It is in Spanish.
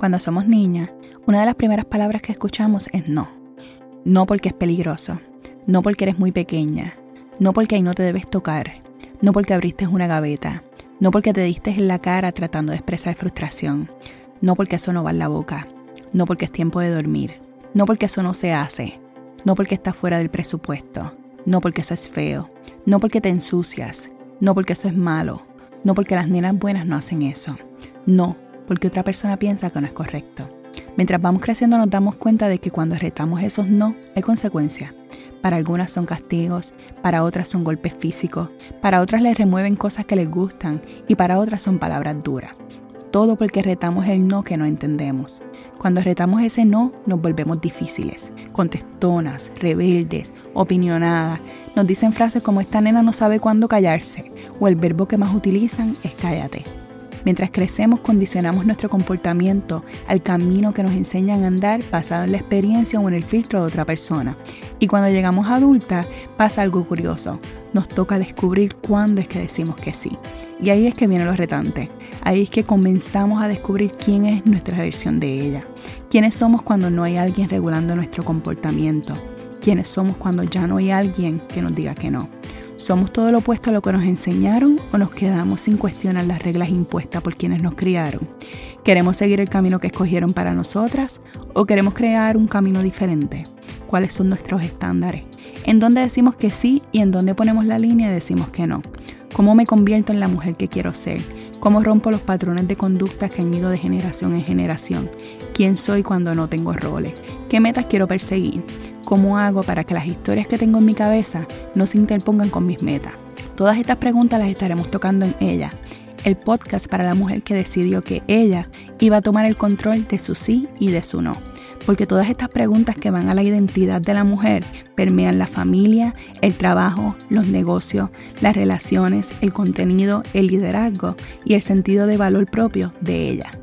Cuando somos niñas, una de las primeras palabras que escuchamos es no. No porque es peligroso, no porque eres muy pequeña, no porque ahí no te debes tocar, no porque abriste una gaveta, no porque te diste en la cara tratando de expresar frustración, no porque eso no va en la boca, no porque es tiempo de dormir, no porque eso no se hace, no porque está fuera del presupuesto, no porque eso es feo, no porque te ensucias, no porque eso es malo, no porque las nenas buenas no hacen eso, no porque otra persona piensa que no es correcto. Mientras vamos creciendo nos damos cuenta de que cuando retamos esos no hay consecuencias. Para algunas son castigos, para otras son golpes físicos, para otras les remueven cosas que les gustan y para otras son palabras duras. Todo porque retamos el no que no entendemos. Cuando retamos ese no, nos volvemos difíciles, contestonas, rebeldes, opinionadas. Nos dicen frases como esta nena no sabe cuándo callarse o el verbo que más utilizan es cállate. Mientras crecemos condicionamos nuestro comportamiento al camino que nos enseñan a andar basado en la experiencia o en el filtro de otra persona. Y cuando llegamos adulta pasa algo curioso. Nos toca descubrir cuándo es que decimos que sí. Y ahí es que viene lo retante. Ahí es que comenzamos a descubrir quién es nuestra versión de ella. Quiénes somos cuando no hay alguien regulando nuestro comportamiento. Quiénes somos cuando ya no hay alguien que nos diga que no. ¿Somos todo lo opuesto a lo que nos enseñaron o nos quedamos sin cuestionar las reglas impuestas por quienes nos criaron? ¿Queremos seguir el camino que escogieron para nosotras o queremos crear un camino diferente? ¿Cuáles son nuestros estándares? ¿En dónde decimos que sí y en dónde ponemos la línea y decimos que no? ¿Cómo me convierto en la mujer que quiero ser? ¿Cómo rompo los patrones de conducta que han ido de generación en generación? ¿Quién soy cuando no tengo roles? ¿Qué metas quiero perseguir? ¿Cómo hago para que las historias que tengo en mi cabeza no se interpongan con mis metas? Todas estas preguntas las estaremos tocando en ella, el podcast para la mujer que decidió que ella iba a tomar el control de su sí y de su no. Porque todas estas preguntas que van a la identidad de la mujer permean la familia, el trabajo, los negocios, las relaciones, el contenido, el liderazgo y el sentido de valor propio de ella.